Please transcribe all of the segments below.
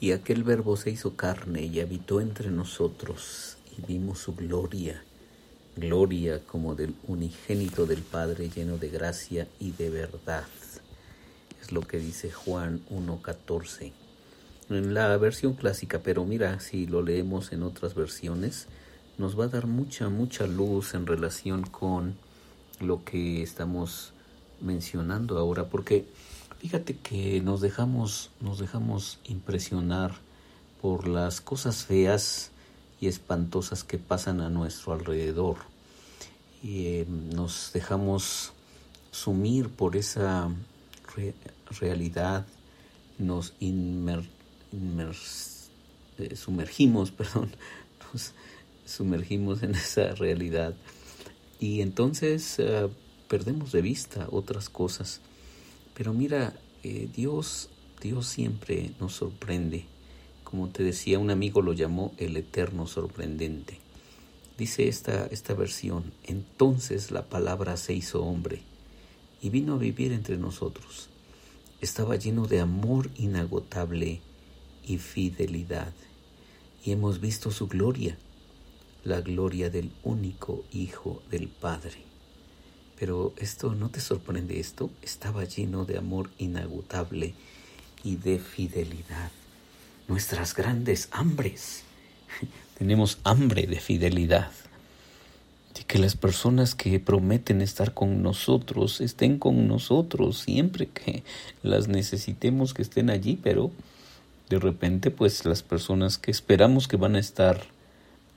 Y aquel verbo se hizo carne y habitó entre nosotros y vimos su gloria, gloria como del unigénito del Padre lleno de gracia y de verdad. Es lo que dice Juan 1.14 en la versión clásica, pero mira, si lo leemos en otras versiones, nos va a dar mucha, mucha luz en relación con lo que estamos mencionando ahora, porque fíjate que nos dejamos, nos dejamos impresionar por las cosas feas y espantosas que pasan a nuestro alrededor. Y eh, nos dejamos sumir por esa realidad, nos inmer eh, sumergimos, perdón, nos sumergimos en esa realidad y entonces eh, perdemos de vista otras cosas. Pero mira, eh, Dios, Dios siempre nos sorprende. Como te decía, un amigo lo llamó el eterno sorprendente. Dice esta, esta versión, entonces la palabra se hizo hombre y vino a vivir entre nosotros. Estaba lleno de amor inagotable y fidelidad. Y hemos visto su gloria, la gloria del único Hijo del Padre. Pero esto, ¿no te sorprende esto? Estaba lleno de amor inagotable y de fidelidad. Nuestras grandes hambres. Tenemos hambre de fidelidad. De que las personas que prometen estar con nosotros estén con nosotros siempre que las necesitemos que estén allí, pero de repente pues las personas que esperamos que van a estar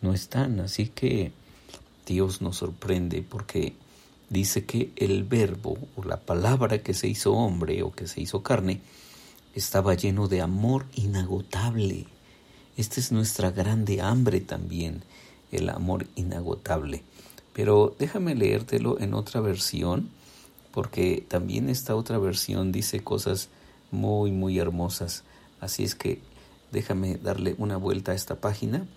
no están. Así que Dios nos sorprende porque dice que el verbo o la palabra que se hizo hombre o que se hizo carne estaba lleno de amor inagotable. Esta es nuestra grande hambre también, el amor inagotable. Pero déjame leértelo en otra versión, porque también esta otra versión dice cosas muy, muy hermosas. Así es que déjame darle una vuelta a esta página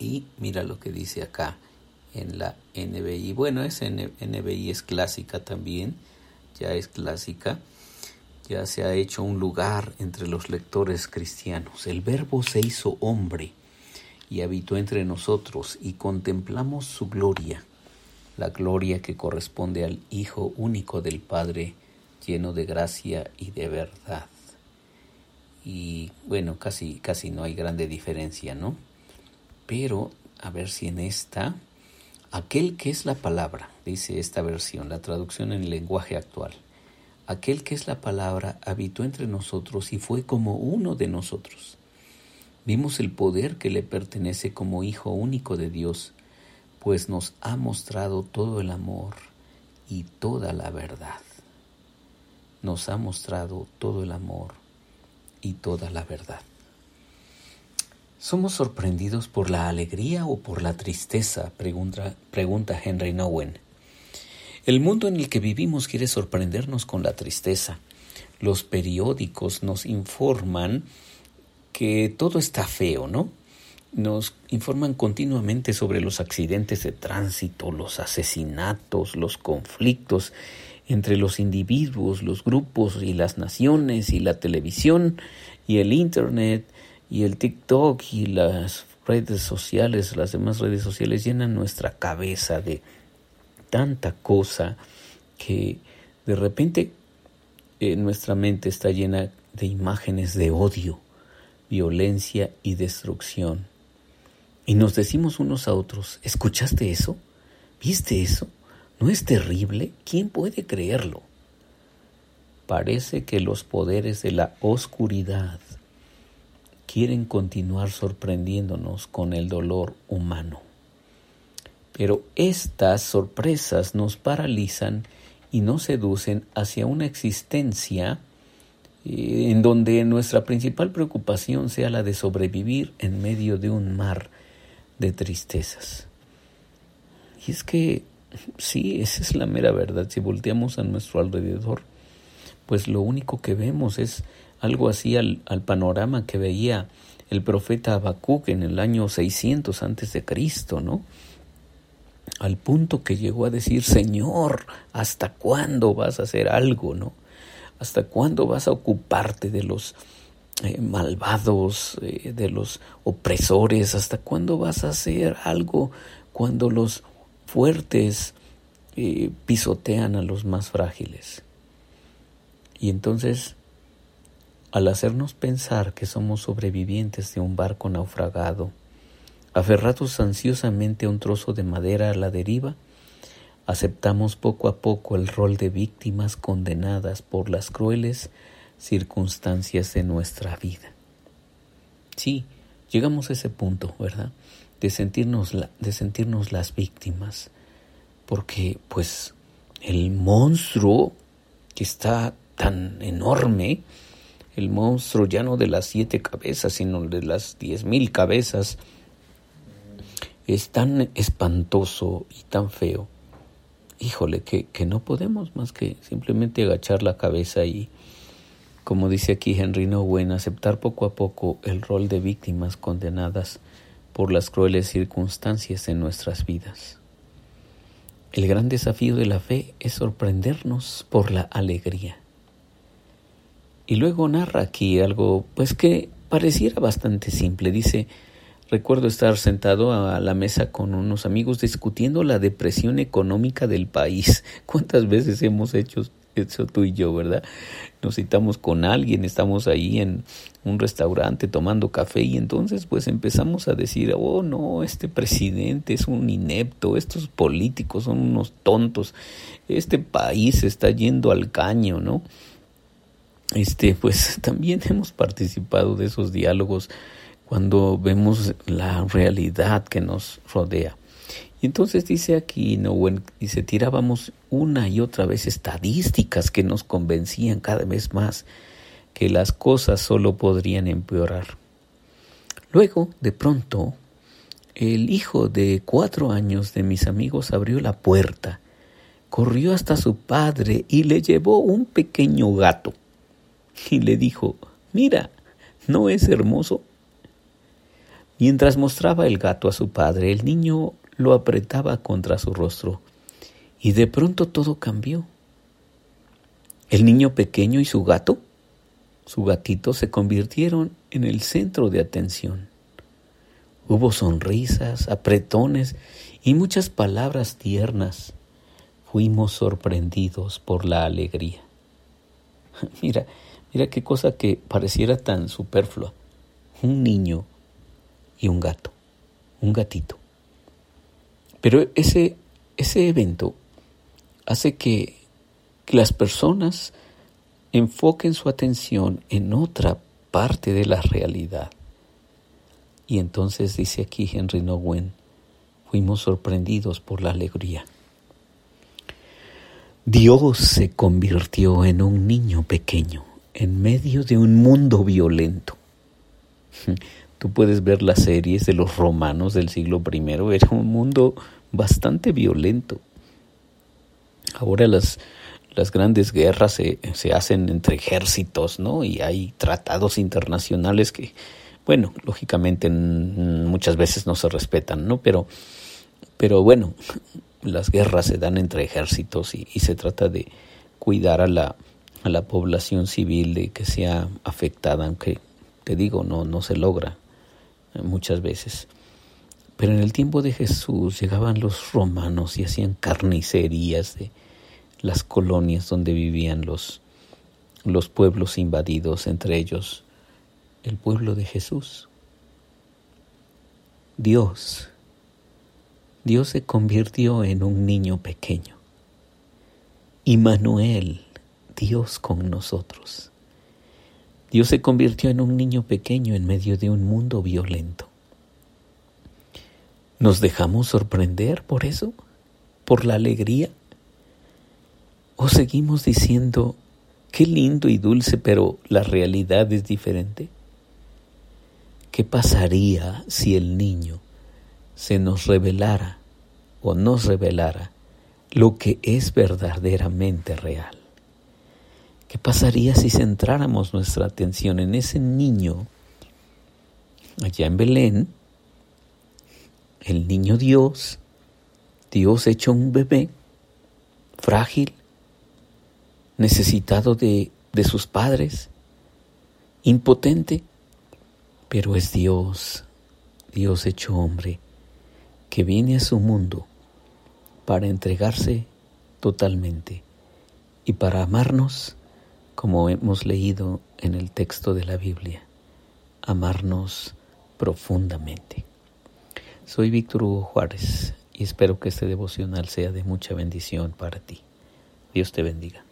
y mira lo que dice acá en la NBI. Bueno, es NBI es clásica también, ya es clásica. Ya se ha hecho un lugar entre los lectores cristianos. El verbo se hizo hombre y habitó entre nosotros y contemplamos su gloria, la gloria que corresponde al Hijo único del Padre, lleno de gracia y de verdad y bueno, casi, casi no hay grande diferencia, ¿no? Pero a ver si en esta, aquel que es la palabra, dice esta versión, la traducción en lenguaje actual, aquel que es la palabra habitó entre nosotros y fue como uno de nosotros. Vimos el poder que le pertenece como Hijo único de Dios, pues nos ha mostrado todo el amor y toda la verdad. Nos ha mostrado todo el amor y toda la verdad. ¿Somos sorprendidos por la alegría o por la tristeza? Pregunta, pregunta Henry Nowen. El mundo en el que vivimos quiere sorprendernos con la tristeza. Los periódicos nos informan que todo está feo, ¿no? Nos informan continuamente sobre los accidentes de tránsito, los asesinatos, los conflictos entre los individuos, los grupos y las naciones y la televisión y el Internet y el TikTok y las redes sociales, las demás redes sociales llenan nuestra cabeza de tanta cosa que de repente eh, nuestra mente está llena de imágenes de odio, violencia y destrucción. Y nos decimos unos a otros, ¿escuchaste eso? ¿Viste eso? ¿No es terrible? ¿Quién puede creerlo? Parece que los poderes de la oscuridad quieren continuar sorprendiéndonos con el dolor humano. Pero estas sorpresas nos paralizan y nos seducen hacia una existencia eh, en donde nuestra principal preocupación sea la de sobrevivir en medio de un mar de tristezas. Y es que Sí, esa es la mera verdad. Si volteamos a nuestro alrededor, pues lo único que vemos es algo así al, panorama que veía el profeta Habacuc en el año 600 antes de Cristo, ¿no? Al punto que llegó a decir, Señor, ¿hasta cuándo vas a hacer algo, no? ¿Hasta cuándo vas a ocuparte de los eh, malvados, eh, de los opresores? ¿Hasta cuándo vas a hacer algo cuando los fuertes eh, pisotean a los más frágiles? Y entonces, al hacernos pensar que somos sobrevivientes de un barco naufragado, aferrados ansiosamente a un trozo de madera a la deriva, aceptamos poco a poco el rol de víctimas condenadas por las crueles circunstancias de nuestra vida. Sí, llegamos a ese punto, ¿verdad? De sentirnos, de sentirnos las víctimas, porque pues el monstruo que está tan enorme, el monstruo ya no de las siete cabezas, sino de las diez mil cabezas, es tan espantoso y tan feo, híjole, que, que no podemos más que simplemente agachar la cabeza y, como dice aquí Henry Nowen, aceptar poco a poco el rol de víctimas condenadas por las crueles circunstancias en nuestras vidas. El gran desafío de la fe es sorprendernos por la alegría. Y luego narra aquí algo, pues que pareciera bastante simple. Dice, recuerdo estar sentado a la mesa con unos amigos discutiendo la depresión económica del país. ¿Cuántas veces hemos hecho eso tú y yo, verdad? Nos citamos con alguien, estamos ahí en un restaurante tomando café y entonces pues empezamos a decir, oh no, este presidente es un inepto, estos políticos son unos tontos, este país está yendo al caño, ¿no? Este, pues también hemos participado de esos diálogos cuando vemos la realidad que nos rodea. Y entonces dice aquí, no, dice, tirábamos una y otra vez estadísticas que nos convencían cada vez más que las cosas solo podrían empeorar. Luego, de pronto, el hijo de cuatro años de mis amigos abrió la puerta, corrió hasta su padre y le llevó un pequeño gato y le dijo, mira, ¿no es hermoso? Mientras mostraba el gato a su padre, el niño lo apretaba contra su rostro y de pronto todo cambió. El niño pequeño y su gato, su gatito, se convirtieron en el centro de atención. Hubo sonrisas, apretones y muchas palabras tiernas. Fuimos sorprendidos por la alegría. Mira, Mira qué cosa que pareciera tan superflua. Un niño y un gato, un gatito. Pero ese, ese evento hace que, que las personas enfoquen su atención en otra parte de la realidad. Y entonces dice aquí Henry Nowen, fuimos sorprendidos por la alegría. Dios se convirtió en un niño pequeño en medio de un mundo violento. Tú puedes ver las series de los romanos del siglo I, era un mundo bastante violento. Ahora las, las grandes guerras se, se, hacen entre ejércitos, ¿no? Y hay tratados internacionales que, bueno, lógicamente muchas veces no se respetan, ¿no? Pero, pero bueno, las guerras se dan entre ejércitos y se trata de cuidar a la, a la población civil de que sea afectada, aunque te digo, no, no se logra eh, muchas veces. Pero en el tiempo de Jesús llegaban los romanos y hacían carnicerías de las colonias donde vivían los, los pueblos invadidos, entre ellos el pueblo de Jesús. Dios, Dios se convirtió en un niño pequeño. Y Manuel, Dios con nosotros. Dios se convirtió en un niño pequeño en medio de un mundo violento. ¿Nos dejamos sorprender por eso? ¿Por la alegría? ¿O seguimos diciendo, qué lindo y dulce, pero la realidad es diferente? ¿Qué pasaría si el niño se nos revelara o nos revelara lo que es verdaderamente real? ¿Qué pasaría si centráramos nuestra atención en ese niño allá en Belén, el niño Dios, Dios hecho un bebé, frágil, necesitado de, de sus padres, impotente, pero es Dios, Dios hecho hombre, que viene a su mundo para entregarse totalmente y para amarnos como hemos leído en el texto de la Biblia, amarnos profundamente. Soy Víctor Hugo Juárez y espero que este devocional sea de mucha bendición para ti. Dios te bendiga.